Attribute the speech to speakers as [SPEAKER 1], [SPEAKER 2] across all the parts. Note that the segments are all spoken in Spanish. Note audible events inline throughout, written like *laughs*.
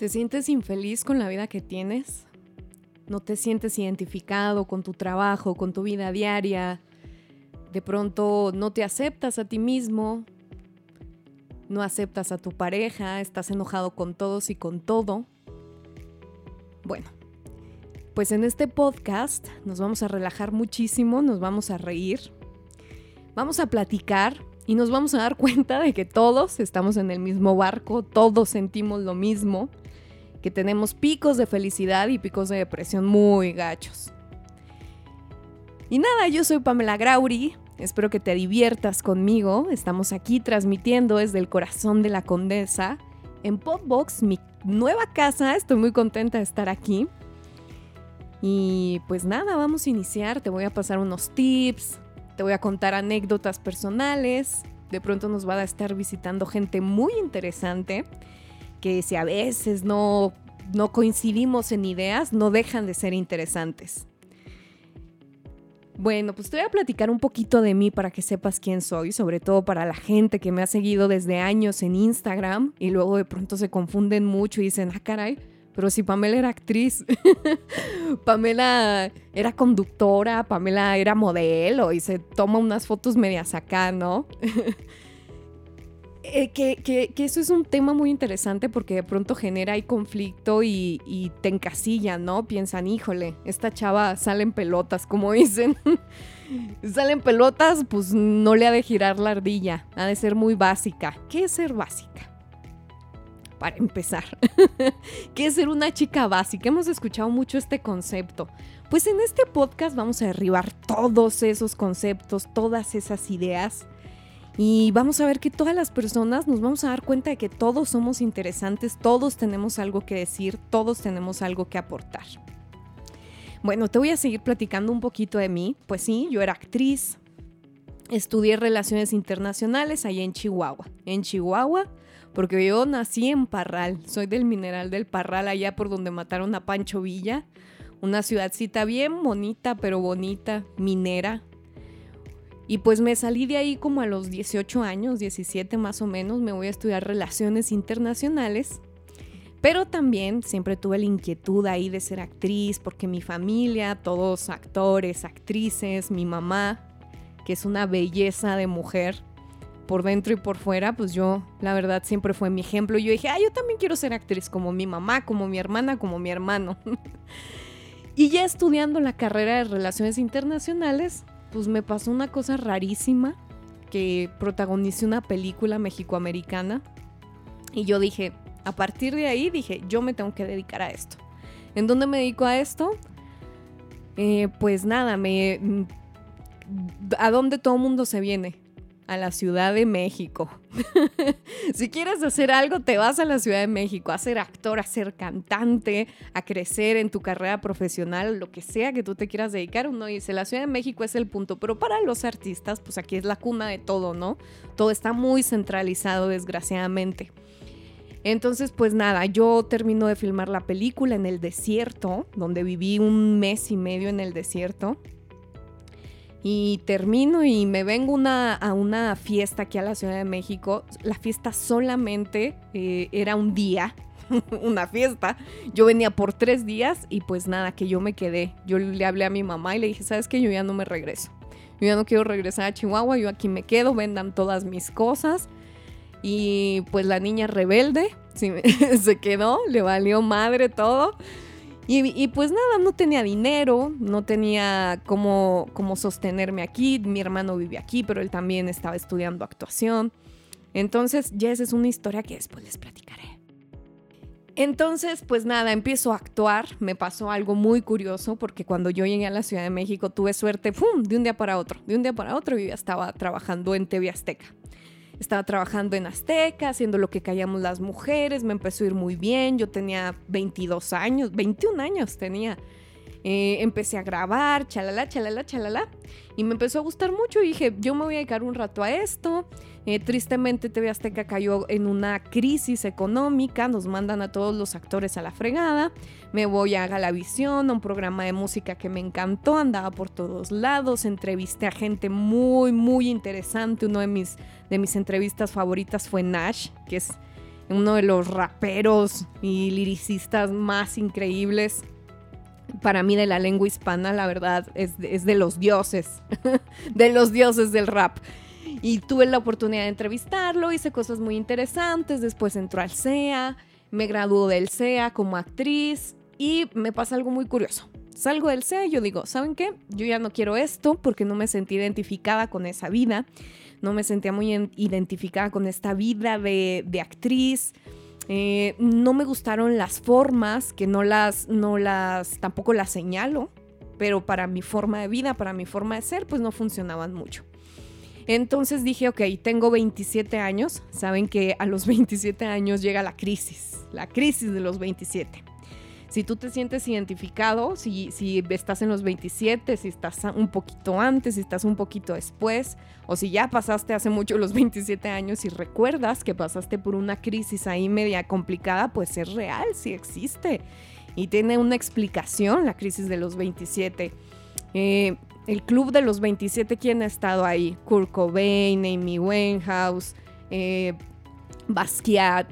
[SPEAKER 1] ¿Te sientes infeliz con la vida que tienes? ¿No te sientes identificado con tu trabajo, con tu vida diaria? De pronto no te aceptas a ti mismo, no aceptas a tu pareja, estás enojado con todos y con todo. Bueno, pues en este podcast nos vamos a relajar muchísimo, nos vamos a reír, vamos a platicar y nos vamos a dar cuenta de que todos estamos en el mismo barco, todos sentimos lo mismo que tenemos picos de felicidad y picos de depresión muy gachos. Y nada, yo soy Pamela Grauri, espero que te diviertas conmigo, estamos aquí transmitiendo desde el corazón de la condesa en Popbox, mi nueva casa, estoy muy contenta de estar aquí. Y pues nada, vamos a iniciar, te voy a pasar unos tips, te voy a contar anécdotas personales, de pronto nos va a estar visitando gente muy interesante que si a veces no, no coincidimos en ideas, no dejan de ser interesantes. Bueno, pues te voy a platicar un poquito de mí para que sepas quién soy, sobre todo para la gente que me ha seguido desde años en Instagram y luego de pronto se confunden mucho y dicen, ah, caray, pero si Pamela era actriz, *laughs* Pamela era conductora, Pamela era modelo y se toma unas fotos medias acá, ¿no? *laughs* Eh, que, eso es un tema muy interesante porque de pronto genera ahí conflicto y, te encasilla, ¿no? Piensan, híjole, esta chava sale en pelotas, como *laughs* dicen. Salen pelotas, pues no le ha de girar la ardilla, ha de ser muy básica. ¿Qué es ser básica? Para empezar, *laughs* ¿qué es ser una chica básica? Hemos escuchado mucho este concepto. Pues en este podcast vamos a derribar todos esos conceptos, todas esas ideas y vamos a ver que todas las personas nos vamos a dar cuenta de que todos somos interesantes, todos tenemos algo que decir, todos tenemos algo que aportar. Bueno, te voy a seguir platicando un poquito de mí. Pues sí, yo era actriz, estudié relaciones internacionales allá en Chihuahua. En Chihuahua, porque yo nací en Parral, soy del mineral del Parral, allá por donde mataron a Pancho Villa. Una ciudadcita bien bonita, pero bonita, minera, y pues me salí de ahí como a los 18 años, 17 más o menos, me voy a estudiar relaciones internacionales. Pero también siempre tuve la inquietud ahí de ser actriz, porque mi familia, todos actores, actrices, mi mamá, que es una belleza de mujer, por dentro y por fuera, pues yo, la verdad, siempre fue mi ejemplo. Yo dije, ah, yo también quiero ser actriz como mi mamá, como mi hermana, como mi hermano. *laughs* y ya estudiando la carrera de relaciones internacionales, pues me pasó una cosa rarísima, que protagonicé una película mexicoamericana y yo dije, a partir de ahí dije, yo me tengo que dedicar a esto. ¿En dónde me dedico a esto? Eh, pues nada, me... ¿A dónde todo mundo se viene? A la Ciudad de México. *laughs* si quieres hacer algo, te vas a la Ciudad de México, a ser actor, a ser cantante, a crecer en tu carrera profesional, lo que sea que tú te quieras dedicar. Uno dice, la Ciudad de México es el punto, pero para los artistas, pues aquí es la cuna de todo, ¿no? Todo está muy centralizado, desgraciadamente. Entonces, pues nada, yo termino de filmar la película en el desierto, donde viví un mes y medio en el desierto y termino y me vengo a una fiesta aquí a la Ciudad de México. La fiesta solamente eh, era un día, *laughs* una fiesta. Yo venía por tres días y pues nada, que yo me quedé. Yo le hablé a mi mamá y le dije, ¿sabes qué? Yo ya no me regreso. Yo ya no quiero regresar a Chihuahua, yo aquí me quedo, vendan todas mis cosas. Y pues la niña rebelde *laughs* se quedó, le valió madre todo. Y, pues nada, no tenía dinero, no tenía cómo, cómo sostenerme aquí. Mi hermano vive aquí, pero él también estaba estudiando actuación. Entonces, ya esa es una historia que después les platicaré. Entonces, pues nada, empiezo a actuar. Me pasó algo muy curioso porque cuando yo llegué a la Ciudad de México tuve suerte, de un día para otro. De un día para otro yo ya estaba trabajando en TV Azteca. Estaba trabajando en Azteca, haciendo lo que callamos las mujeres, me empezó a ir muy bien, yo tenía 22 años, 21 años tenía. Eh, empecé a grabar, chalala, chalala, chalala, y me empezó a gustar mucho dije, yo me voy a dedicar un rato a esto. Eh, tristemente TV Azteca cayó en una crisis económica, nos mandan a todos los actores a la fregada, me voy a Galavisión, a un programa de música que me encantó, andaba por todos lados, entrevisté a gente muy, muy interesante, uno de mis, de mis entrevistas favoritas fue Nash, que es uno de los raperos y liricistas más increíbles para mí de la lengua hispana, la verdad, es, es de los dioses, *laughs* de los dioses del rap. Y tuve la oportunidad de entrevistarlo, hice cosas muy interesantes, después entró al CEA, me graduó del CEA como actriz y me pasa algo muy curioso. Salgo del CEA y yo digo, ¿saben qué? Yo ya no quiero esto porque no me sentí identificada con esa vida, no me sentía muy identificada con esta vida de, de actriz. Eh, no me gustaron las formas, que no las, no las, tampoco las señalo, pero para mi forma de vida, para mi forma de ser, pues no funcionaban mucho. Entonces dije, ok, tengo 27 años. Saben que a los 27 años llega la crisis, la crisis de los 27. Si tú te sientes identificado, si, si estás en los 27, si estás un poquito antes, si estás un poquito después, o si ya pasaste hace mucho los 27 años y recuerdas que pasaste por una crisis ahí media complicada, pues es real, sí existe. Y tiene una explicación la crisis de los 27. Eh, el club de los 27, ¿quién ha estado ahí? Kurt Cobain, Amy Winehouse, eh, Basquiat,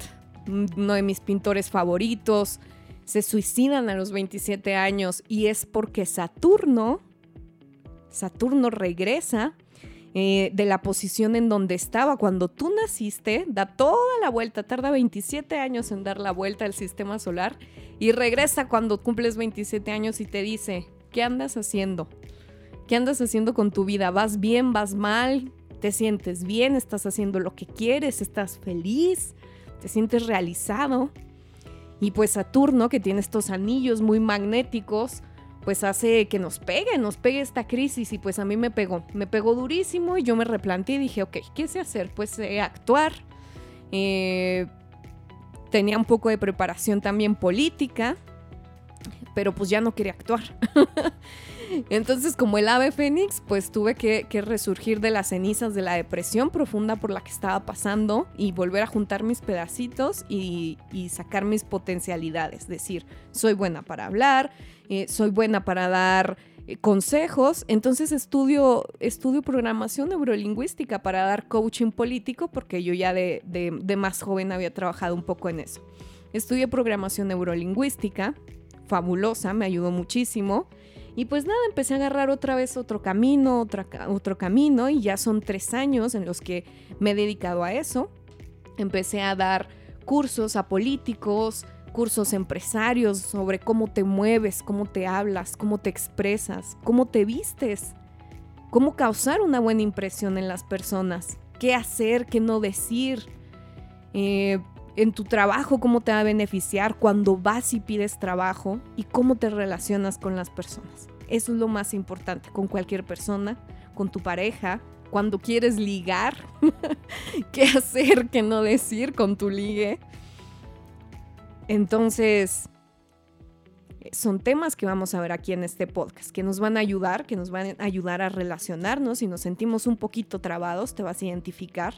[SPEAKER 1] uno de mis pintores favoritos, se suicidan a los 27 años y es porque Saturno, Saturno regresa eh, de la posición en donde estaba cuando tú naciste, da toda la vuelta, tarda 27 años en dar la vuelta al sistema solar y regresa cuando cumples 27 años y te dice, ¿qué andas haciendo? ¿Qué andas haciendo con tu vida? ¿Vas bien? ¿Vas mal? ¿Te sientes bien? ¿Estás haciendo lo que quieres? ¿Estás feliz? ¿Te sientes realizado? Y pues Saturno, que tiene estos anillos muy magnéticos, pues hace que nos pegue, nos pegue esta crisis y pues a mí me pegó, me pegó durísimo y yo me replanteé y dije, ok, ¿qué sé hacer? Pues eh, actuar. Eh, tenía un poco de preparación también política, pero pues ya no quería actuar. *laughs* Entonces, como el ave fénix, pues tuve que, resurgir de las cenizas de la depresión profunda por la que estaba pasando y volver a juntar mis pedacitos y, sacar mis potencialidades. Decir, soy buena para hablar, eh, soy buena para dar eh, consejos. Entonces estudio, estudio programación neurolingüística para dar coaching político porque yo ya de, más joven había trabajado un poco en eso. Estudié programación neurolingüística, fabulosa, me ayudó muchísimo. Y pues nada, empecé a agarrar otra vez otro camino, otro camino, y ya son tres años en los que me he dedicado a eso. Empecé a dar cursos a políticos, cursos empresarios sobre cómo te mueves, cómo te hablas, cómo te expresas, cómo te vistes, cómo causar una buena impresión en las personas, qué hacer, qué no decir, eh, en tu trabajo, cómo te va a beneficiar cuando vas y pides trabajo y cómo te relacionas con las personas. Eso es lo más importante con cualquier persona, con tu pareja, cuando quieres ligar, *laughs* qué hacer, qué no decir con tu ligue. Entonces, son temas que vamos a ver aquí en este podcast, que nos van a ayudar, que nos van a ayudar a relacionarnos. Si nos sentimos un poquito trabados, te vas a identificar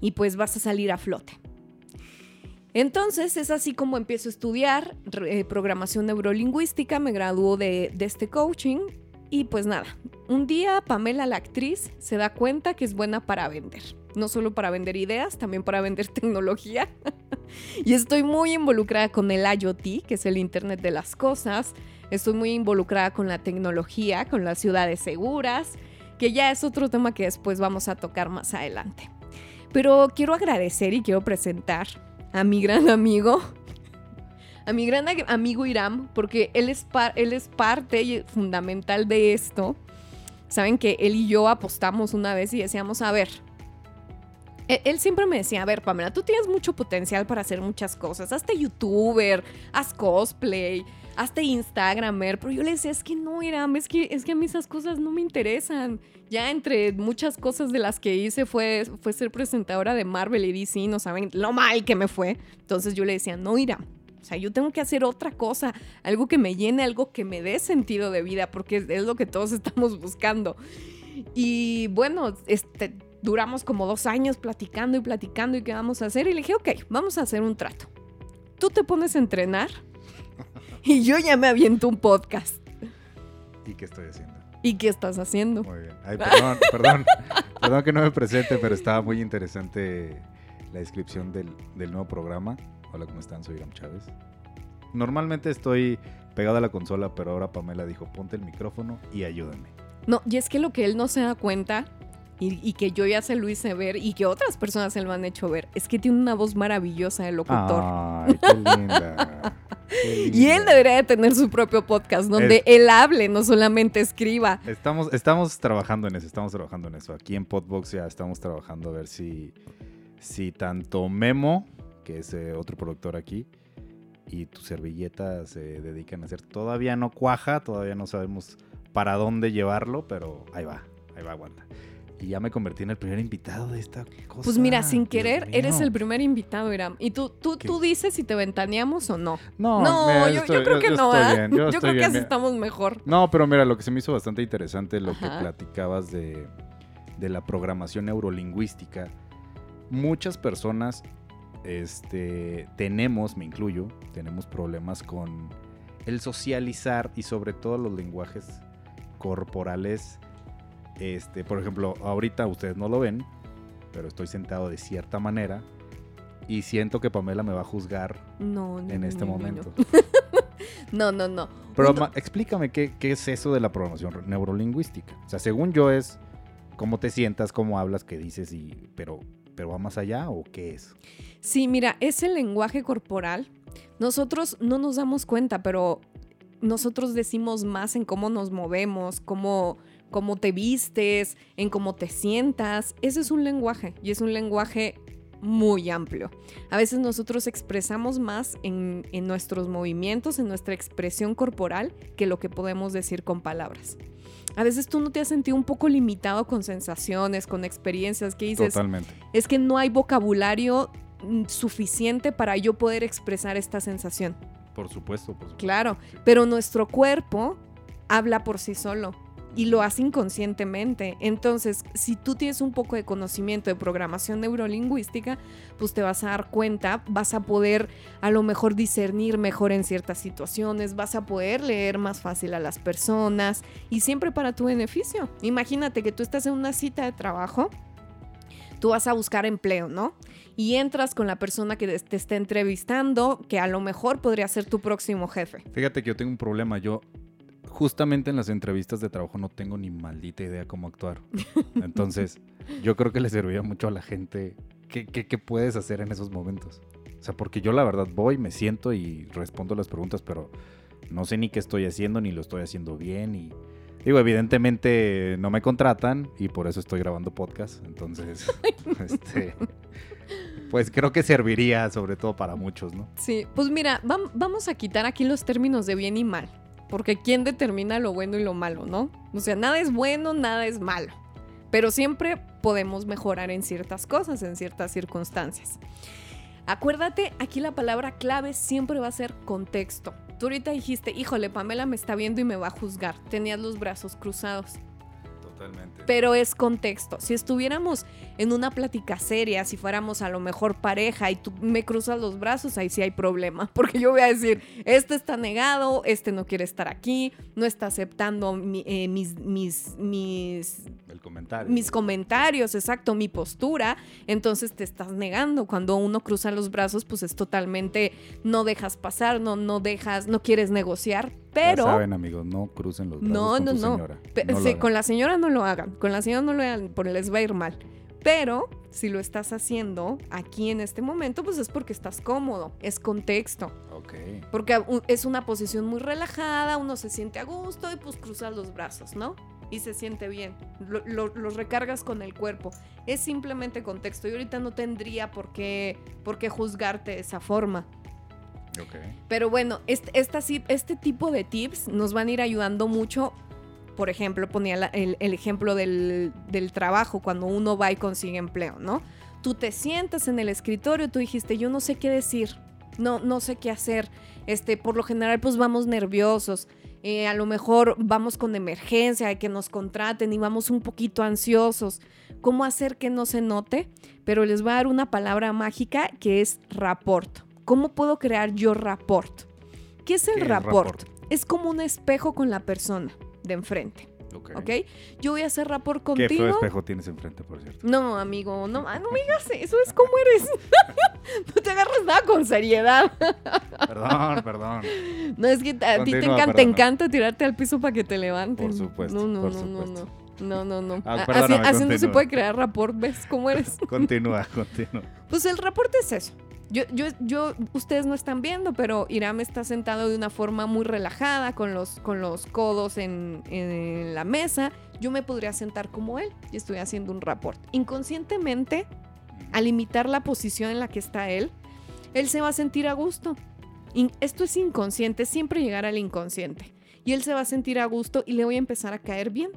[SPEAKER 1] y pues vas a salir a flote. Entonces es así como empiezo a estudiar eh, programación neurolingüística, me graduó de, este coaching y pues nada, un día Pamela la actriz se da cuenta que es buena para vender, no solo para vender ideas, también para vender *laughs* tecnología. y estoy muy involucrada con el IoT, que es el Internet de las Cosas, estoy muy involucrada con la tecnología, con las ciudades seguras, que ya es otro tema que después vamos a tocar más adelante. Pero quiero agradecer y quiero presentar a mi gran amigo, a mi gran amigo Iram, porque él es, él es parte fundamental de esto. Saben que él y yo apostamos una vez y decíamos, a ver, él, él, siempre me decía, a ver, Pamela, tú tienes mucho potencial para hacer muchas cosas. Hazte youtuber, haz cosplay, hasta Instagramer, pero yo le decía, es que no, Iram, es que, es que a mí esas cosas no me interesan. Ya entre muchas cosas de las que hice fue, fue ser presentadora de Marvel y DC, no saben lo mal que me fue. Entonces yo le decía, no, Iram, o sea, yo tengo que hacer otra cosa, algo que me llene, algo que me dé sentido de vida, porque es, lo que todos *laughs* estamos buscando. Y bueno, este, duramos como dos años platicando y platicando y qué vamos a hacer. Y le dije, ok, vamos a hacer un trato. Tú te pones a entrenar *laughs* y yo ya me aviento un podcast.
[SPEAKER 2] ¿Y qué estoy haciendo?
[SPEAKER 1] ¿Y qué estás haciendo?
[SPEAKER 2] Muy bien. Ay, perdón, *laughs* perdón, perdón que no me presente, pero estaba muy interesante la descripción del, del nuevo programa. Hola, ¿cómo están? Soy Iram Chávez. Normalmente estoy pegado a la consola, pero ahora Pamela dijo, ponte el micrófono y ayúdame.
[SPEAKER 1] No, y es que lo que él no se da cuenta y, y que yo ya se lo hice ver y que otras personas se lo han hecho ver, es que tiene una voz maravillosa de locutor.
[SPEAKER 2] Ay, qué linda. *laughs* qué
[SPEAKER 1] Y él debería de tener su propio podcast donde
[SPEAKER 2] Es-
[SPEAKER 1] él hable, no solamente escriba.
[SPEAKER 2] Estamos, estamos trabajando en eso, estamos trabajando en eso. Aquí en Podbox ya estamos trabajando a ver si, si tanto Memo, que es eh, otro productor aquí, y tu servilleta se dedican a hacer. Todavía no cuaja, todavía no sabemos para dónde llevarlo, pero ahí va, ahí va, aguanta. Y ya me convertí en el primer invitado de esta cosa.
[SPEAKER 1] Pues mira, sin querer, eres el primer invitado, Iram. Y tú, tú,
[SPEAKER 2] ¿Qué?
[SPEAKER 1] tú dices si te ventaneamos o no.
[SPEAKER 2] No,
[SPEAKER 1] No,
[SPEAKER 2] mira,
[SPEAKER 1] yo, yo creo que
[SPEAKER 2] yo
[SPEAKER 1] no.
[SPEAKER 2] estoy bien, yo
[SPEAKER 1] Yo,
[SPEAKER 2] estoy
[SPEAKER 1] creo que así
[SPEAKER 2] mira.
[SPEAKER 1] estamos mejor.
[SPEAKER 2] No, pero mira, lo que se me hizo bastante interesante lo que platicabas de, de la programación neurolingüística. Muchas personas este, tenemos, me incluyo, tenemos problemas con el socializar y sobre todo los lenguajes corporales. Este, por ejemplo, ahorita ustedes no lo ven, pero estoy sentado de cierta manera y siento que Pamela me va a juzgar
[SPEAKER 1] No, no,
[SPEAKER 2] en este
[SPEAKER 1] no,
[SPEAKER 2] momento. *laughs*
[SPEAKER 1] No, no, no.
[SPEAKER 2] Pero ma- explícame qué, qué es eso de la programación neurolingüística. O sea, según yo es cómo te sientas, cómo hablas, qué dices, y pero, pero va más allá o qué es.
[SPEAKER 1] Sí, mira, ese lenguaje corporal, nosotros no nos damos cuenta, pero nosotros decimos más en cómo nos movemos, cómo, cómo te vistes, en cómo te sientas. Ese es un lenguaje y es un lenguaje muy amplio. A veces nosotros expresamos más en, en nuestros movimientos, en nuestra expresión corporal, que lo que podemos decir con palabras. A veces tú no te has sentido un poco limitado con sensaciones, con experiencias que dices,
[SPEAKER 2] Totalmente.
[SPEAKER 1] es que no hay vocabulario mm, suficiente para yo poder expresar esta sensación.
[SPEAKER 2] Por supuesto, por supuesto.
[SPEAKER 1] Claro,
[SPEAKER 2] Sí.
[SPEAKER 1] pero nuestro cuerpo habla por sí solo y lo hace inconscientemente. Entonces, si tú tienes un poco de conocimiento de programación neurolingüística, pues te vas a dar cuenta, vas a poder a lo mejor discernir mejor en ciertas situaciones, vas a poder leer más fácil a las personas y siempre para tu beneficio. Imagínate que tú estás en una cita de trabajo, tú vas a buscar empleo, ¿no? Y entras con la persona que te está entrevistando, que a lo mejor podría ser tu próximo jefe.
[SPEAKER 2] Fíjate que yo tengo un problema. Yo, justamente en las entrevistas de trabajo, no tengo ni maldita idea cómo actuar. Entonces, *laughs* yo creo que le serviría mucho a la gente. ¿Qué, qué, qué puedes hacer en esos momentos? O sea, porque yo la verdad voy, me siento y respondo las preguntas, pero no sé ni qué estoy haciendo, ni lo estoy haciendo bien. Y digo, evidentemente no me contratan y por eso estoy grabando podcast. Entonces, *laughs* este, pues creo que serviría sobre todo para muchos, ¿no?
[SPEAKER 1] Sí, pues mira, vam- vamos a quitar aquí los términos de bien y mal, porque ¿quién determina lo bueno y lo malo, no? O sea, nada es bueno, nada es malo, pero siempre podemos mejorar en ciertas cosas, en ciertas circunstancias. Acuérdate, aquí la palabra clave siempre va a ser contexto. Tú ahorita dijiste, híjole, Pamela me está viendo y me va a juzgar. Tenías los brazos cruzados.
[SPEAKER 2] Totalmente.
[SPEAKER 1] Pero es contexto. Si estuviéramos en una plática seria, si fuéramos a lo mejor pareja y tú me cruzas los brazos, ahí sí hay problema. *laughs* Porque yo voy a decir, este está negado, este no quiere estar aquí, no está aceptando mi- eh, mis, mis, mis,
[SPEAKER 2] El comentario.
[SPEAKER 1] mis comentarios, exacto, mi postura. Entonces te estás negando. Cuando uno cruza los brazos, pues es totalmente, no dejas pasar, no, no dejas, no quieres negociar. Pero...
[SPEAKER 2] Ya saben, amigos, no crucen los brazos
[SPEAKER 1] No,
[SPEAKER 2] con
[SPEAKER 1] no,
[SPEAKER 2] tu
[SPEAKER 1] no.
[SPEAKER 2] señora. No
[SPEAKER 1] sí, con la señora no lo hagan. Con la señora no lo hagan, porque les va a ir mal. Pero si lo estás haciendo aquí en este momento, pues es porque estás cómodo. Es contexto.
[SPEAKER 2] Ok.
[SPEAKER 1] Porque es una posición muy relajada, uno se siente a gusto y pues cruzas los brazos, ¿no? Y se siente bien. Lo- recargas con el cuerpo. Es simplemente contexto. Y ahorita no tendría por qué, por qué juzgarte de esa forma.
[SPEAKER 2] Ok.
[SPEAKER 1] Pero bueno, este, esta este tipo de tips nos van a ir ayudando mucho. Por ejemplo, ponía la- el, el ejemplo del, del trabajo, cuando uno va y consigue empleo, ¿no? Tú te sientas en el escritorio, tú dijiste, yo no sé qué decir, no, no sé qué hacer. Este, por lo general, pues vamos nerviosos. eh, a lo mejor vamos con emergencia que nos contraten y vamos un poquito ansiosos. ¿Cómo hacer que no se note? Pero les voy a dar una palabra mágica que es rapport. ¿Cómo puedo crear yo rapport? ¿Qué es el
[SPEAKER 2] ¿Qué es
[SPEAKER 1] rapport? Es como un espejo con la persona de enfrente.
[SPEAKER 2] Ok.
[SPEAKER 1] ¿ok? Yo voy a hacer rapport
[SPEAKER 2] Qué feo
[SPEAKER 1] contigo.
[SPEAKER 2] espejo tienes enfrente, por cierto.
[SPEAKER 1] No, amigo, no, ah, no me digas eso, es como eres. *laughs* no te agarras nada con seriedad.
[SPEAKER 2] Perdón, perdón.
[SPEAKER 1] No, es que a ti te encanta, te
[SPEAKER 2] perdona.
[SPEAKER 1] encanta tirarte al piso para que te levanten.
[SPEAKER 2] Por supuesto,
[SPEAKER 1] No, no,
[SPEAKER 2] por
[SPEAKER 1] no,
[SPEAKER 2] supuesto.
[SPEAKER 1] no, no. No, no, no.
[SPEAKER 2] Ah, perdóname,
[SPEAKER 1] así, así no se puede crear rapport, ¿ves cómo eres? *laughs*
[SPEAKER 2] Continúa, continúa.
[SPEAKER 1] Pues el reporte es eso. Yo, yo, yo, ustedes no están viendo, pero Iram está sentado de una forma muy relajada, con los, con los codos en, en la mesa. Yo me podría sentar como él y estoy haciendo un rapport. Inconscientemente, al imitar la posición en la que está él, él se va a sentir a gusto. Esto es inconsciente, siempre llegar al inconsciente. Y él se va a sentir a gusto y le voy a empezar a caer bien.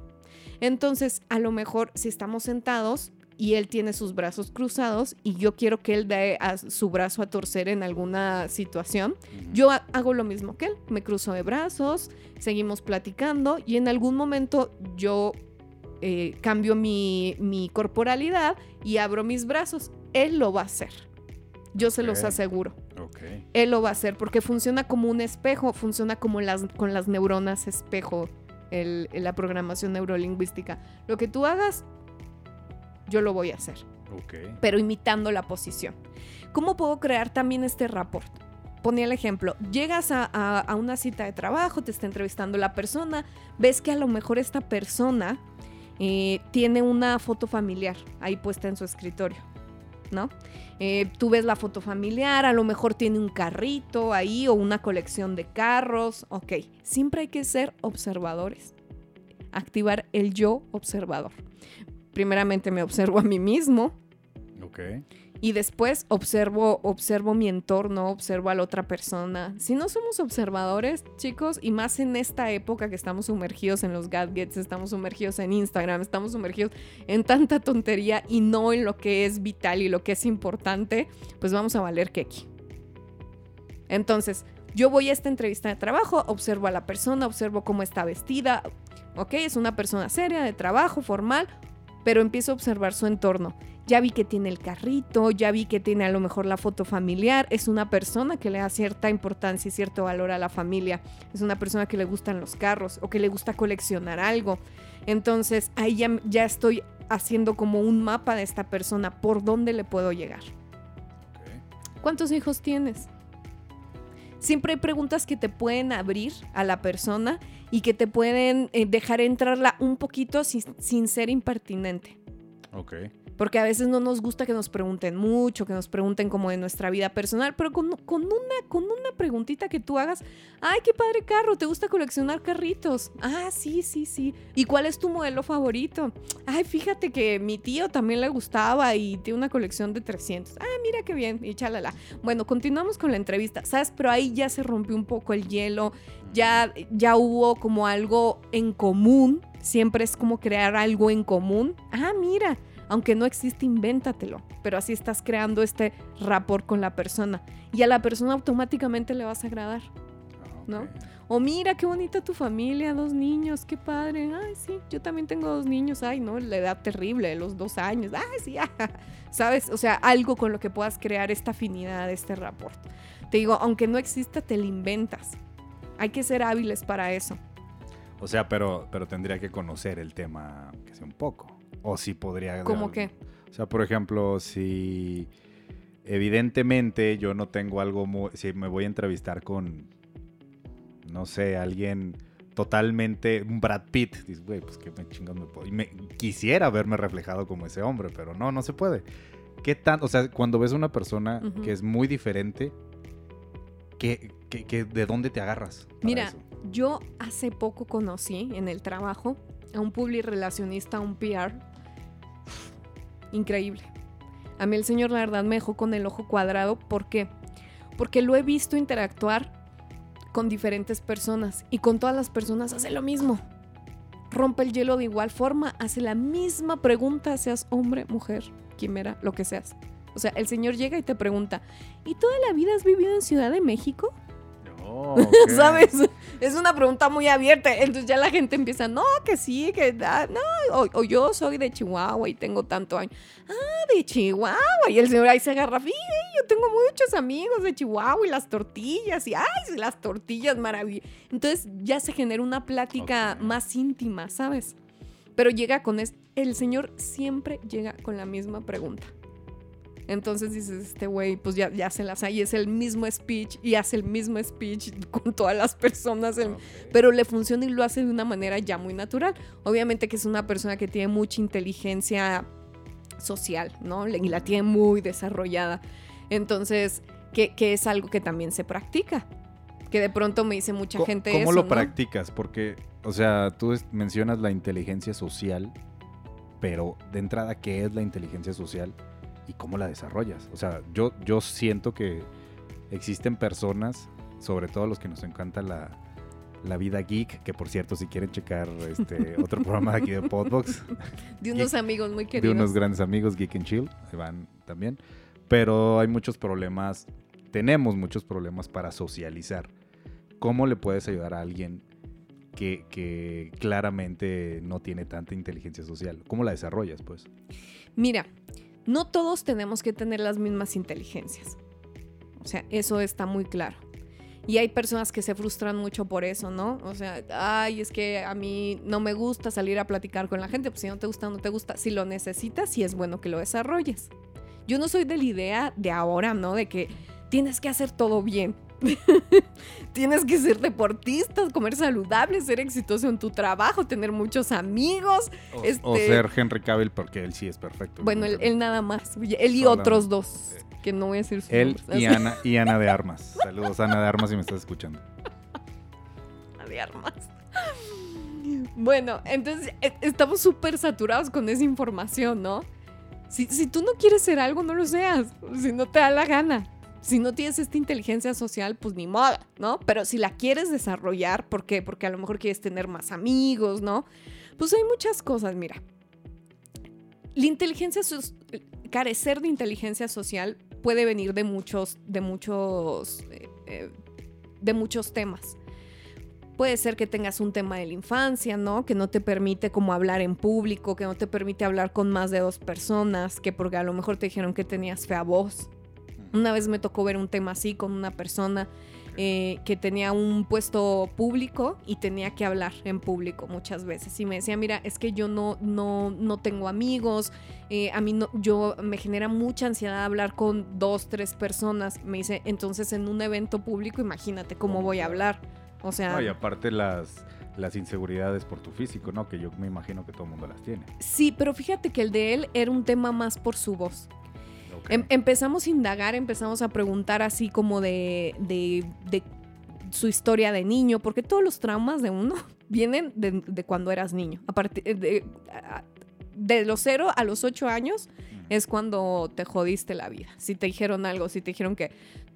[SPEAKER 1] Entonces, a lo mejor si estamos sentados y él tiene sus brazos cruzados y yo quiero que él dé a su brazo a torcer en alguna situación, yo ha- hago lo mismo que él. Me cruzo de brazos, seguimos platicando y en algún momento yo eh, cambio mi, mi corporalidad y abro mis brazos. Él lo va a hacer. Yo se los aseguro. Él lo va a hacer porque funciona como un espejo, funciona como las, con las neuronas espejo, el- la programación neurolingüística. Lo que tú hagas, yo lo voy a hacer
[SPEAKER 2] Ok.
[SPEAKER 1] pero imitando la posición. ¿Cómo puedo crear también este rapport? Ponía el ejemplo, llegas a, a- a una cita de trabajo, te está entrevistando la persona, ves que a lo mejor esta persona eh, tiene una foto familiar ahí puesta en su escritorio, ¿no? Eh, tú ves la foto familiar, a lo mejor tiene un carrito ahí o una colección de carros, ok, siempre hay que ser observadores, activar el yo observador. Primeramente me observo a mí mismo,
[SPEAKER 2] Ok.
[SPEAKER 1] y después observo, observo mi entorno, observo a la otra persona. Si no somos observadores, chicos, y más en esta época que estamos sumergidos en los gadgets, estamos sumergidos en Instagram, estamos sumergidos en tanta tontería y no en lo que es vital y lo que es importante, pues vamos a valer keki. Entonces, yo voy a esta entrevista de trabajo, observo a la persona, observo cómo está vestida, ok, es una persona seria, de trabajo, formal, pero empiezo a observar su entorno. Ya vi que tiene el carrito, ya vi que tiene a lo mejor la foto familiar, es una persona que le da cierta importancia y cierto valor a la familia, es una persona que le gustan los carros o que le gusta coleccionar algo. Entonces ahí ya, ya estoy haciendo como un mapa de esta persona, por dónde le puedo llegar. ¿Cuántos hijos tienes? Siempre hay preguntas que te pueden abrir a la persona y que te pueden eh, dejar entrarla un poquito sin, sin ser impertinente.
[SPEAKER 2] Ok.
[SPEAKER 1] Porque a veces no nos gusta que nos pregunten mucho, que nos pregunten como de nuestra vida personal, pero con, con una, con una preguntita que tú hagas, ay, qué padre carro, ¿te gusta coleccionar carritos? Ah, sí, sí, sí. ¿Y cuál es tu modelo favorito? Ay, fíjate que mi tío también le gustaba y tiene una colección de 300. Ah, mira qué bien, y chalala. Bueno, continuamos con la entrevista, ¿sabes? Pero ahí ya se rompió un poco el hielo, ya, ya hubo como algo en común, siempre es como crear algo en común. Ah, mira aunque no existe, invéntatelo. Pero así estás creando este rapport con la persona. Y a la persona automáticamente le vas a agradar.
[SPEAKER 2] Ah.
[SPEAKER 1] ¿No? O mira, qué bonita tu familia, dos niños, qué padre. Ay, sí, yo también tengo dos niños. Ay, no, la edad terrible, los dos años. Ay, sí, ¿sabes? O sea, algo con lo que puedas crear esta afinidad, este rapport. Te digo, aunque no exista, te lo inventas. Hay que ser hábiles para eso.
[SPEAKER 2] O sea, pero, pero tendría que conocer el tema, que sea un poco. O si podría...
[SPEAKER 1] ¿Cómo qué?
[SPEAKER 2] O sea, por ejemplo, si evidentemente yo no tengo algo muy... Si me voy a entrevistar con, no sé, alguien totalmente... Un Brad Pitt. Dices, güey, pues qué me chingón me puedo... Y me, quisiera verme reflejado como ese hombre, pero no, no se puede. ¿Qué tan... O sea, cuando ves una persona que es muy diferente, ¿qué, qué- qué- de dónde te agarras?
[SPEAKER 1] Mira,
[SPEAKER 2] eso?
[SPEAKER 1] yo hace poco conocí en el trabajo a un publirelacionista, un PR. Increíble. A mí el señor, la verdad, me dejó con el ojo cuadrado. ¿Por qué? Porque lo he visto interactuar con diferentes personas y con todas las personas hace lo mismo. Rompe el hielo de igual forma, hace la misma pregunta, seas hombre, mujer, quimera, lo que seas. O sea, el señor llega y te pregunta, ¿y toda la vida has vivido en Ciudad de México? *laughs*
[SPEAKER 2] Oh.
[SPEAKER 1] ¿Sabes? Es una pregunta muy abierta. Entonces ya la gente empieza, no, que sí, que ah, no, o, o yo soy de Chihuahua y tengo tanto año. Ah, de Chihuahua. Y el señor ahí se agarra, fíjate, yo tengo muchos amigos de Chihuahua y las tortillas y ay, las tortillas maravillosas. Entonces ya se genera una plática más íntima, ¿sabes? Pero llega con es el señor siempre llega con la misma pregunta. Entonces dices, este güey, pues ya, ya se las hay, es el mismo speech y hace el mismo speech *laughs* con todas las personas, pero le funciona y lo hace de una manera ya muy natural. Obviamente que es una persona que tiene mucha inteligencia social, ¿no? Y la tiene muy desarrollada. Entonces, que, que es algo que también se practica. Que de pronto me dice mucha
[SPEAKER 2] Co-
[SPEAKER 1] gente
[SPEAKER 2] ¿Cómo
[SPEAKER 1] eso,
[SPEAKER 2] lo
[SPEAKER 1] ¿no?
[SPEAKER 2] practicas? Porque, o sea, tú mencionas la inteligencia social, pero de entrada, ¿qué es la inteligencia social y cómo la desarrollas? O sea, yo, yo siento que existen personas, sobre todo los que nos encanta la, la vida geek, que por cierto, si quieren checar este *laughs* otro programa de aquí de Podbox,
[SPEAKER 1] De unos amigos muy
[SPEAKER 2] de
[SPEAKER 1] queridos.
[SPEAKER 2] unos grandes amigos, Geek and Chill, ahí van también. Pero hay muchos problemas, tenemos muchos problemas para socializar. ¿Cómo le puedes ayudar a alguien que, que claramente no tiene tanta inteligencia social? ¿Cómo la desarrollas, pues?
[SPEAKER 1] Mira, no todos tenemos que tener las mismas inteligencias. O sea, eso está muy claro. Y hay personas que se frustran mucho por eso, ¿no? O sea, ay, es que a mí no me gusta salir a platicar con la gente, pues si no te gusta, no te gusta. Si lo necesitas, sí es bueno que lo desarrolles. Yo no soy de la idea de ahora, ¿no? De que tienes que hacer todo bien. *laughs* tienes que ser deportista, comer saludable, ser exitoso en tu trabajo, tener muchos amigos,
[SPEAKER 2] O,
[SPEAKER 1] Este-
[SPEAKER 2] o ser Henry Cavill, porque él sí es perfecto.
[SPEAKER 1] Bueno, él, nada más. Él y
[SPEAKER 2] Solamente.
[SPEAKER 1] otros dos. Que no voy a decir sus
[SPEAKER 2] Él
[SPEAKER 1] nombres.
[SPEAKER 2] y Ana, y Ana de Armas. Saludos, Ana de Armas, si me estás escuchando. *laughs*
[SPEAKER 1] de armas. Bueno, entonces e- estamos súper saturados con esa información, ¿no? Si, si tú no quieres ser algo, no lo seas. Si no te da la gana. Si no tienes esta inteligencia social, pues ni modo, ¿no? Pero si la quieres desarrollar, ¿por qué? Porque a lo mejor quieres tener más amigos, ¿no? Pues hay muchas cosas, mira. La inteligencia, carecer de inteligencia social puede venir de muchos, de muchos, eh, eh, de muchos temas. Puede ser que tengas un tema de la infancia, ¿no? Que no te permite como hablar en público, que no te permite hablar con más de dos personas, que porque a lo mejor te dijeron que tenías fea voz. Una vez me tocó ver un tema así con una persona eh, que tenía un puesto público y tenía que hablar en público muchas veces. Y me decía, mira, es que yo no, no, no tengo amigos, eh, a mí no, yo me genera mucha ansiedad hablar con dos, tres personas. Me dice, entonces en un evento público, imagínate cómo voy a hablar. O sea,
[SPEAKER 2] No, y aparte las, las inseguridades por tu físico, ¿no? Que yo me imagino que todo el mundo las tiene.
[SPEAKER 1] sí, pero fíjate que el de él era un tema más por su voz. Em- empezamos a indagar, empezamos a preguntar así como de, de- de su historia de niño, porque todos los traumas de uno *laughs* vienen de, de cuando eras niño. A partir de, de los 0 a los 8 años es cuando te jodiste la vida. Si te dijeron algo, si te dijeron que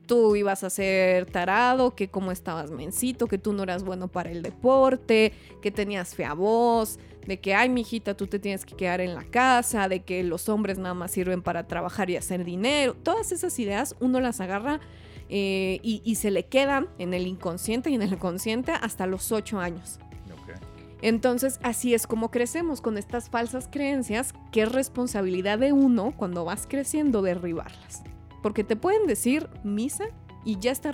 [SPEAKER 1] tú ibas a ser tarado, que cómo estabas mencito, que tú no eras bueno para el deporte, que tenías fea voz, de que, ay, mijita, tú te tienes que quedar en la casa, de que los hombres nada más sirven para trabajar y hacer dinero. Todas esas ideas uno las agarra eh, y, y se le quedan en el inconsciente y en el consciente hasta los 8 años. Entonces, así es como crecemos con estas falsas creencias, que es responsabilidad de uno cuando vas creciendo derribarlas. Porque te pueden decir misa y ya está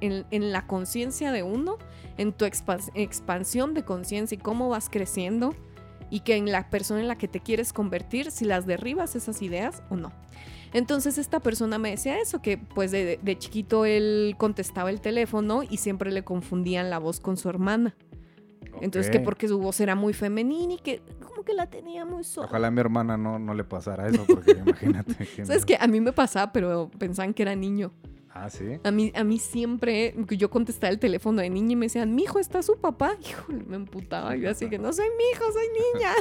[SPEAKER 1] en, en la conciencia de uno, en tu expa- expansión de conciencia y cómo vas creciendo y que en la persona en la que te quieres convertir, si las derribas esas ideas o no. Entonces esta persona me decía eso, que pues de, de chiquito él contestaba el teléfono y siempre le confundían la voz con su hermana. Entonces que porque su voz era muy femenina y que que la tenía muy sola.
[SPEAKER 2] Ojalá a mi hermana no, no le pasara eso, porque *laughs* imagínate. que
[SPEAKER 1] ¿Sabes
[SPEAKER 2] no-
[SPEAKER 1] que A mí me pasaba, pero pensaban que era niño.
[SPEAKER 2] Ah, sí.
[SPEAKER 1] A mí, a mí siempre, yo contestaba el teléfono de niña y me decían, mi hijo, ¿está su papá? Híjole, me emputaba. Yo así que no soy mi hijo, soy niña.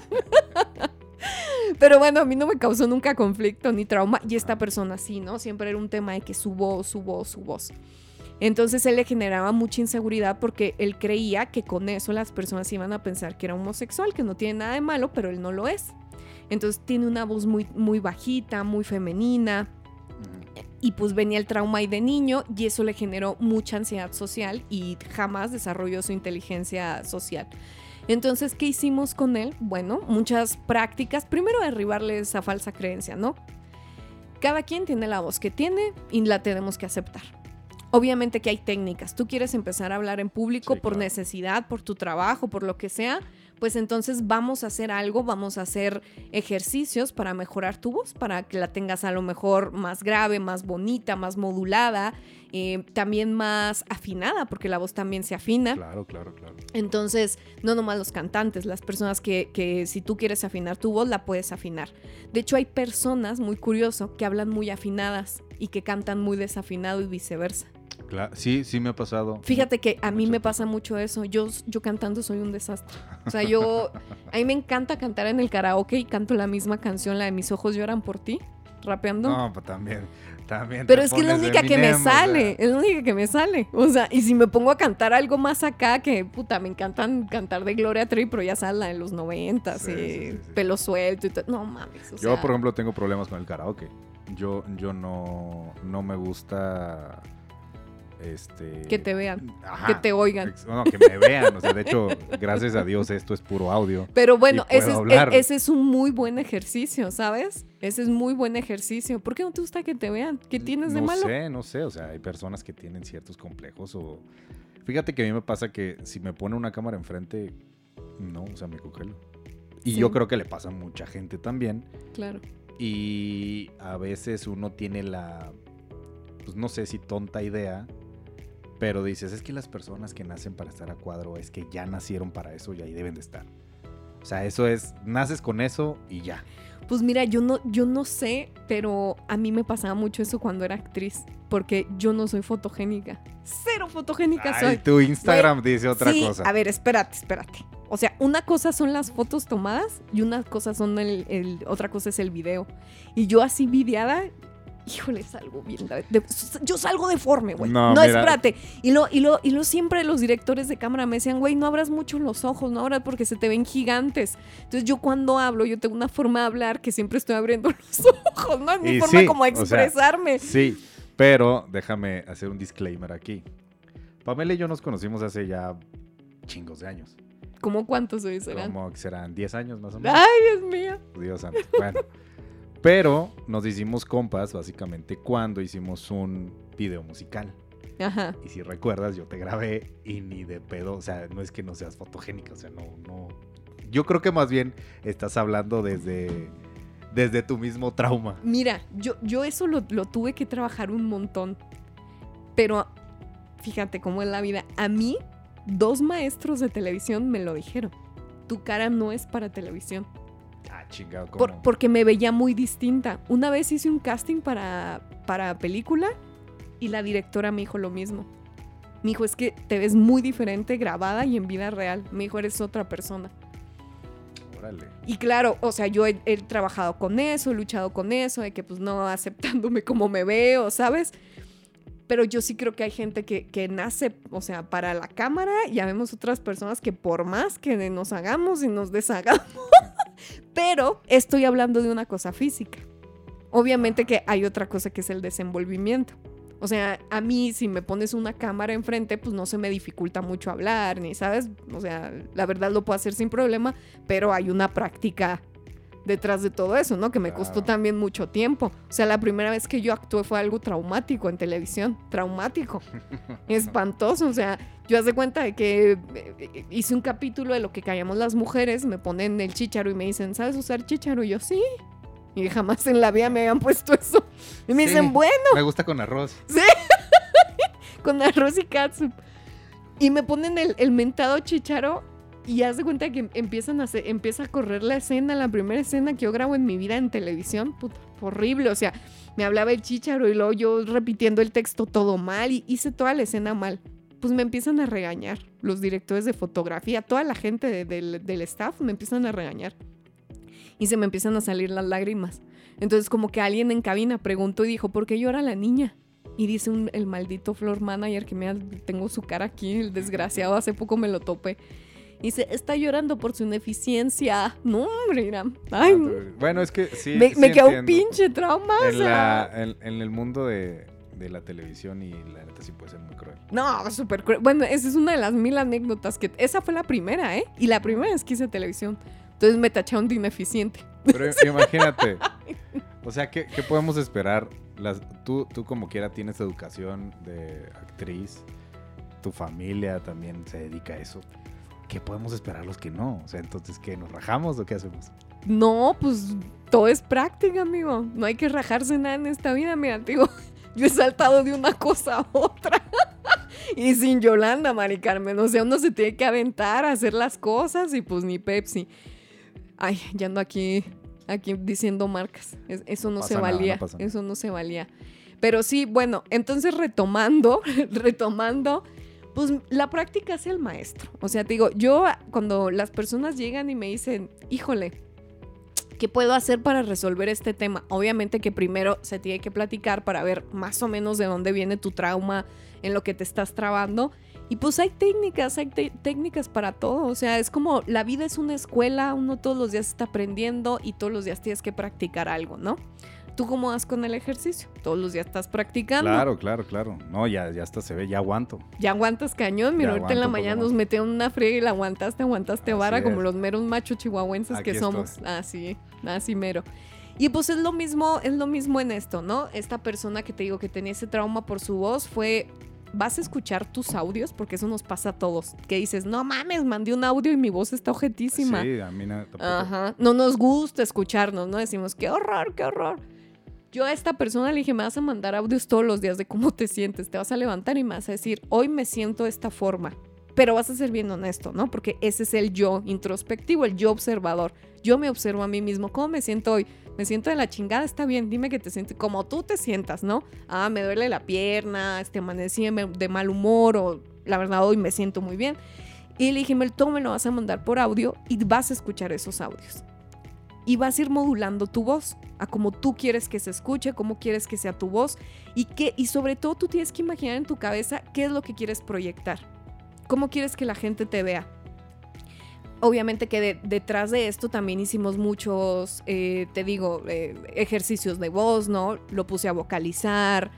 [SPEAKER 1] *laughs* Pero bueno, a mí no me causó nunca conflicto ni trauma. Y esta persona sí, ¿no? Siempre era un tema de que su voz, su voz, su voz. Entonces él le generaba mucha inseguridad porque él creía que con eso las personas iban a pensar que era homosexual, que no tiene nada de malo, pero él no lo es. Entonces tiene una voz muy, muy bajita, muy femenina. Y pues venía el trauma ahí de niño y eso le generó mucha ansiedad social y jamás desarrolló su inteligencia social. Entonces, ¿qué hicimos con él? Bueno, muchas prácticas. Primero, derribarle esa falsa creencia, ¿no? Cada quien tiene la voz que tiene y la tenemos que aceptar. Obviamente que hay técnicas. Tú quieres empezar a hablar en público
[SPEAKER 2] Sí,
[SPEAKER 1] por
[SPEAKER 2] claro.
[SPEAKER 1] necesidad, por tu trabajo, por lo que sea, pues entonces vamos a hacer algo, vamos a hacer ejercicios para mejorar tu voz, para que la tengas a lo mejor más grave, más bonita, más modulada, eh, también más afinada, porque la voz también se afina.
[SPEAKER 2] Claro, claro, claro.
[SPEAKER 1] Entonces, no nomás los cantantes, las personas que, que si tú quieres afinar tu voz, la puedes afinar. De hecho, hay personas, muy curioso, que hablan muy afinadas y que cantan muy desafinado y viceversa.
[SPEAKER 2] Cla- sí, sí me ha pasado.
[SPEAKER 1] Fíjate que a mí me pasa mucho eso. Yo, yo cantando soy un desastre. O sea, yo, a mí me encanta cantar en el karaoke y canto la misma canción, la de Mis ojos lloran por ti, rapeando.
[SPEAKER 2] No, pues también, también.
[SPEAKER 1] Pero es que es la única que me
[SPEAKER 2] Eminem, o sea.
[SPEAKER 1] sale, es la única que me sale. O sea, y si me pongo a cantar algo más acá, que puta, me encantan cantar de Gloria Trevi, pero ya sale la de los noventas,
[SPEAKER 2] Sí,
[SPEAKER 1] y
[SPEAKER 2] sí, sí, sí.
[SPEAKER 1] pelo suelto y todo. No mames. o
[SPEAKER 2] Yo,
[SPEAKER 1] sea,
[SPEAKER 2] por ejemplo, tengo problemas con el karaoke. Yo, yo no, no me gusta. Este.
[SPEAKER 1] que te vean,
[SPEAKER 2] Ajá.
[SPEAKER 1] que te oigan.
[SPEAKER 2] No, que me vean. O sea, de hecho, *laughs* gracias a Dios esto es puro audio.
[SPEAKER 1] Pero bueno, ese es, e- ese es un muy buen ejercicio, ¿sabes? Ese es muy buen ejercicio. ¿Por qué no te gusta que te vean? ¿Qué tienes de
[SPEAKER 2] no
[SPEAKER 1] malo?
[SPEAKER 2] sé, no sé. O sea, hay personas que tienen ciertos complejos o... Fíjate que a mí me pasa que si me pone una cámara enfrente, no, o sea, me congelo. Y
[SPEAKER 1] Sí.
[SPEAKER 2] yo creo que le pasa a mucha gente también.
[SPEAKER 1] Claro.
[SPEAKER 2] Y a veces uno tiene la, pues no sé si tonta idea, pero dices, es que las personas que nacen para estar a cuadro es que ya nacieron para eso y ahí deben de estar. O sea, eso es, naces con eso y ya.
[SPEAKER 1] Pues mira, yo no, yo no sé, pero a mí me pasaba mucho eso cuando era actriz, porque yo no soy fotogénica. Cero fotogénica
[SPEAKER 2] Ay,
[SPEAKER 1] soy.
[SPEAKER 2] tu Instagram dice otra
[SPEAKER 1] sí,
[SPEAKER 2] cosa.
[SPEAKER 1] A ver, espérate, espérate. O sea, una cosa son las fotos tomadas y una cosa son el, el- otra cosa es el video. Y yo así videada, híjole, salgo bien. de- yo salgo deforme, güey.
[SPEAKER 2] No,
[SPEAKER 1] No, espérate. Y lo, y lo, y lo siempre los directores de cámara me decían, güey, no abras mucho los ojos, no abras porque se te ven gigantes. Entonces yo cuando hablo, yo tengo una forma de hablar que siempre estoy abriendo *laughs* los ojos, ¿no? Es mi
[SPEAKER 2] Y
[SPEAKER 1] forma
[SPEAKER 2] sí, o sea,
[SPEAKER 1] expresarme.
[SPEAKER 2] Sí, pero déjame hacer un disclaimer aquí. Pamela y yo nos conocimos hace ya chingos de años.
[SPEAKER 1] ¿Cómo cuántos hoy serán?
[SPEAKER 2] Como que serán 10 años más o menos.
[SPEAKER 1] Ay, Dios mío.
[SPEAKER 2] Dios santo. Bueno. Pero nos hicimos compas básicamente cuando hicimos un video musical.
[SPEAKER 1] Ajá.
[SPEAKER 2] Y si recuerdas, yo te grabé y ni de pedo, o sea, no es que no seas fotogénica, o sea, no, no. Yo creo que más bien estás hablando desde, desde tu mismo trauma.
[SPEAKER 1] Mira, yo, yo eso lo, lo tuve que trabajar un montón. Pero fíjate cómo es la vida. A mí, dos maestros de televisión me lo dijeron. Tu cara no es para televisión.
[SPEAKER 2] Ah, chingado, ¿cómo?
[SPEAKER 1] Por- porque me veía muy distinta. Una vez hice un casting para, para película y la directora me dijo lo mismo. Me dijo, es que te ves muy diferente grabada y en vida real. Me dijo, eres otra persona.
[SPEAKER 2] Órale.
[SPEAKER 1] Y claro, o sea, yo he, he trabajado con eso, he luchado con eso, de que pues no aceptándome *laughs* como me veo, ¿sabes? Pero yo sí creo que hay gente que, que nace, o sea, para la cámara y ya vemos otras personas que por más que nos hagamos y nos deshagamos, *laughs* pero estoy hablando de una cosa física. Obviamente que hay otra cosa que es el desenvolvimiento. O sea, a mí si me pones una cámara enfrente, pues no se me dificulta mucho hablar, ni sabes, o sea, la verdad lo puedo hacer sin problema, pero hay una práctica detrás de todo eso, ¿no? Que me costó también mucho tiempo. O sea, la primera vez que yo actué fue algo traumático en televisión, traumático, *laughs* espantoso. O sea, yo hace cuenta de que eh, hice un capítulo de lo que callamos las mujeres, me ponen el chícharo y me dicen, ¿sabes usar chícharo? Y yo sí. Y jamás en la vida me habían puesto eso. Y me
[SPEAKER 2] Sí.
[SPEAKER 1] dicen, bueno
[SPEAKER 2] Me gusta con arroz. *laughs*
[SPEAKER 1] con arroz y catsup. Y me ponen el, el mentado chicharo y haz de cuenta que empiezan a hacer- empieza a correr la escena, la primera escena que yo grabo en mi vida en televisión. Puta, horrible. O sea, me hablaba el chicharo y luego yo repitiendo el texto todo mal y hice toda la escena mal. Pues me empiezan a regañar los directores de fotografía, toda la gente de- del, del staff me empiezan a regañar. Y se me empiezan a salir las lágrimas. Entonces como que alguien en cabina preguntó y dijo, ¿por qué llora la niña? Y dice el maldito floor manager que me tengo su cara aquí, el desgraciado, hace poco me lo topé. Dice, está llorando por su ineficiencia. No, hombre. Ay,
[SPEAKER 2] Bueno, es que sí.
[SPEAKER 1] me,
[SPEAKER 2] sí
[SPEAKER 1] me quedó un pinche trauma.
[SPEAKER 2] En, la- en- en el mundo de, de la televisión y la neta sí puede ser muy cruel.
[SPEAKER 1] No, súper cruel. Bueno, esa es una de las mil anécdotas que... Esa fue la primera, ¿eh? Y la primera vez que hice televisión. Entonces me tacharon de ineficiente.
[SPEAKER 2] Pero *laughs* imagínate, O sea, ¿qué, qué podemos esperar? Las, tú, tú como quiera tienes educación de actriz, tu familia también se dedica a eso. ¿Qué podemos esperar los que no? O sea, entonces, ¿qué? ¿Nos rajamos o qué hacemos?
[SPEAKER 1] No, pues todo es práctica, amigo. No hay que rajarse nada en esta vida, mira, digo, *laughs* yo he saltado de una cosa a otra. *laughs* y sin Yolanda, Mari Carmen. O sea, uno se tiene que aventar a hacer las cosas y pues ni Pepsi. Ay, ya ando aquí, aquí diciendo marcas. Es- eso no se
[SPEAKER 2] nada, no
[SPEAKER 1] valía. eso no se valía. Pero sí, bueno, entonces retomando, *laughs* retomando, pues la práctica es el maestro. O sea, te digo, yo cuando las personas llegan y me dicen, híjole, ¿qué puedo hacer para resolver este tema? Obviamente que primero se tiene que platicar para ver más o menos de dónde viene tu trauma en lo que te estás trabando. Y pues hay técnicas, hay técnicas para todo. O sea, es como la vida es una escuela, uno todos los días está aprendiendo y todos los días tienes que practicar algo, ¿no? ¿Tú cómo vas con el ejercicio? Todos los días estás practicando.
[SPEAKER 2] Claro, claro, claro. No, ya, ya hasta se ve, ya aguanto.
[SPEAKER 1] Ya aguantas cañón, mira,
[SPEAKER 2] Ya
[SPEAKER 1] ahorita en la mañana nos metieron una friega y la aguantaste, aguantaste
[SPEAKER 2] Así
[SPEAKER 1] vara como los meros machos chihuahuenses
[SPEAKER 2] Aquí
[SPEAKER 1] que somos.
[SPEAKER 2] estoy.
[SPEAKER 1] Así, así mero. Y pues es lo mismo, es lo mismo en esto, ¿no? Esta persona que te digo que tenía ese trauma por su voz fue vas a escuchar tus audios porque eso nos pasa a todos, que dices, "No mames, mandé un audio y mi voz está objetísima."
[SPEAKER 2] Sí, a mí no.
[SPEAKER 1] Ajá. No nos gusta escucharnos, ¿no? Decimos, qué horror, qué horror. Yo a esta persona le dije, me vas a mandar audios todos los días de cómo te sientes. Te vas a levantar y me vas a decir, hoy me siento de esta forma. Pero vas a ser bien honesto, ¿no? Porque ese es el yo introspectivo, el yo observador. Yo me observo a mí mismo. ¿Cómo me siento hoy? Me siento de la chingada, está bien. Dime que te sientes como tú te sientas, ¿no? Ah, me duele la pierna, este, amanecí de mal humor o la verdad hoy me siento muy bien. Y le dije, "Mel, tú me lo vas a mandar por audio y vas a escuchar esos audios. Y vas a ir modulando tu voz a como tú quieres que se escuche, cómo quieres que sea tu voz y, que, y sobre todo tú tienes que imaginar en tu cabeza qué es lo que quieres proyectar, cómo quieres que la gente te vea. Obviamente que de- detrás de esto también hicimos muchos, eh, te digo, eh, ejercicios de voz, ¿no? Lo puse a vocalizar,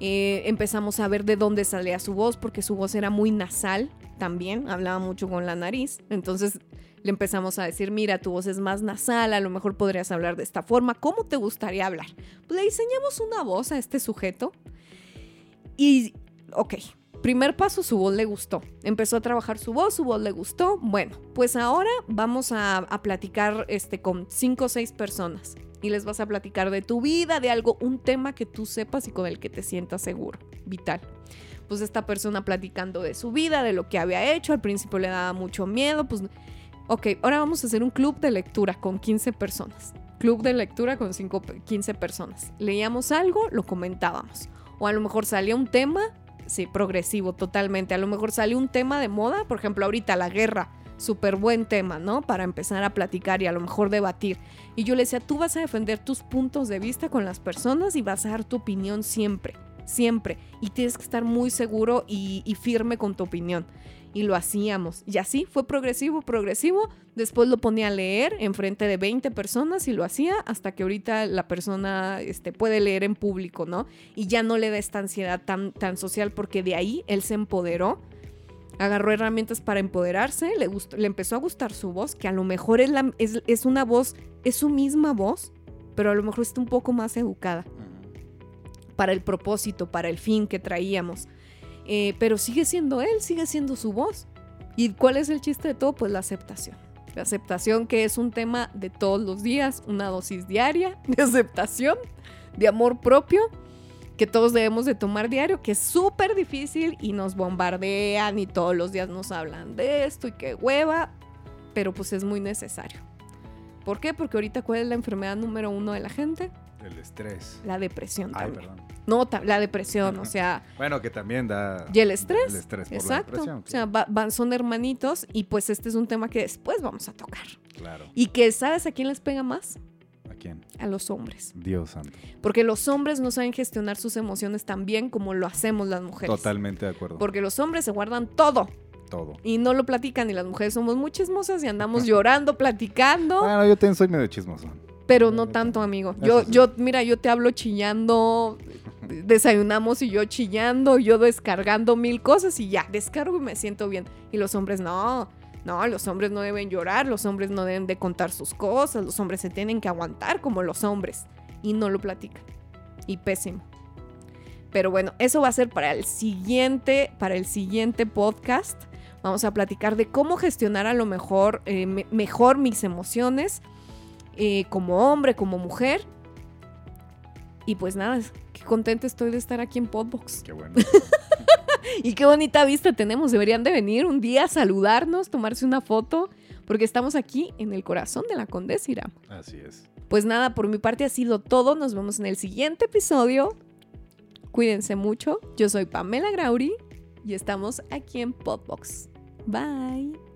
[SPEAKER 1] eh, empezamos a ver de dónde salía su voz, porque su voz era muy nasal también, hablaba mucho con la nariz. Entonces le empezamos a decir, mira, tu voz es más nasal, a lo mejor podrías hablar de esta forma, ¿cómo te gustaría hablar? Pues le diseñamos una voz a este sujeto y, ok, primer paso, su voz le gustó. Empezó a trabajar su voz, su voz le gustó. Bueno, pues ahora vamos a, platicar este, con cinco o seis personas y les vas a platicar de tu vida, de algo, un tema que tú sepas y con el que te sientas seguro, vital. Pues esta persona platicando de su vida, de lo que había hecho, al principio le daba mucho miedo, pues ok, ahora vamos a hacer un club de lectura con 15 personas. Club de lectura con cinco, 15 personas. Leíamos algo, lo comentábamos. O a lo mejor salía un tema, sí, progresivo totalmente. A lo mejor salió un tema de moda, por ejemplo, ahorita la guerra. Súper buen tema, ¿no? Para empezar a platicar y a lo mejor debatir. Y yo le decía, tú vas a defender tus puntos de vista con las personas y vas a dar tu opinión siempre, siempre. Y tienes que estar muy seguro y firme con tu opinión y lo hacíamos. Y así fue progresivo, progresivo. Después lo ponía a leer en frente de 20 personas y lo hacía hasta que ahorita la persona este, puede leer en público, ¿no? Y ya no le da esta ansiedad tan, tan social porque de ahí él se empoderó. Agarró herramientas para empoderarse, le, gustó, le empezó a gustar su voz, que a lo mejor es, la, es, es una voz, es su misma voz, pero a lo mejor está un poco más educada para el propósito, para el fin que traíamos. Eh, pero sigue siendo él, sigue siendo su voz. ¿Y cuál es el chiste de todo? Pues la aceptación. La aceptación que es un tema de todos los días, una dosis diaria de *laughs* aceptación, de amor propio, que todos debemos de tomar diario, que es súper difícil y nos bombardean y todos los días nos hablan de esto y qué hueva, pero pues es muy necesario. ¿Por qué? Porque ahorita cuál es la enfermedad número uno de la gente?
[SPEAKER 2] El estrés.
[SPEAKER 1] La depresión
[SPEAKER 2] Ay,
[SPEAKER 1] también.
[SPEAKER 2] perdón.
[SPEAKER 1] No, ta- la depresión, o sea,
[SPEAKER 2] Bueno, que también da.
[SPEAKER 1] y el estrés.
[SPEAKER 2] El estrés por
[SPEAKER 1] Exacto.
[SPEAKER 2] la depresión.
[SPEAKER 1] O sea, va- van, son hermanitos y pues este es un tema que después vamos a tocar.
[SPEAKER 2] claro.
[SPEAKER 1] Y que, ¿sabes a quién les pega más?
[SPEAKER 2] ¿A quién?
[SPEAKER 1] A los hombres.
[SPEAKER 2] Dios santo.
[SPEAKER 1] Porque los hombres no saben gestionar sus emociones tan bien como lo hacemos las mujeres.
[SPEAKER 2] Totalmente de acuerdo.
[SPEAKER 1] Porque los hombres se guardan todo
[SPEAKER 2] todo.
[SPEAKER 1] y no lo platican y las mujeres somos muy chismosas y andamos *laughs* llorando, platicando,
[SPEAKER 2] Bueno, yo también soy medio chismoso.
[SPEAKER 1] pero no tanto, amigo. Yo,
[SPEAKER 2] sí.
[SPEAKER 1] yo, mira, yo te hablo chillando, desayunamos y yo chillando, yo descargando mil cosas y ya, descargo y me siento bien. Y los hombres no. No, los hombres no deben llorar, los hombres no deben de contar sus cosas, los hombres se tienen que aguantar como los hombres. y no lo platican. Y pésimo. Pero bueno, eso va a ser para el siguiente, para el siguiente podcast. Vamos a platicar de cómo gestionar a lo mejor, eh, me- mejor mis emociones eh, como hombre, como mujer. Y pues nada, qué contenta estoy de estar aquí en Podbox.
[SPEAKER 2] Qué bueno. *laughs*
[SPEAKER 1] Y qué bonita vista tenemos. Deberían de venir un día a saludarnos, tomarse una foto, porque estamos aquí en el corazón de la Condesa.
[SPEAKER 2] Así es.
[SPEAKER 1] Pues nada, por mi parte ha sido todo. Nos vemos en el siguiente episodio. Cuídense mucho. Yo soy Pamela Grauri y estamos aquí en Podbox. Bye.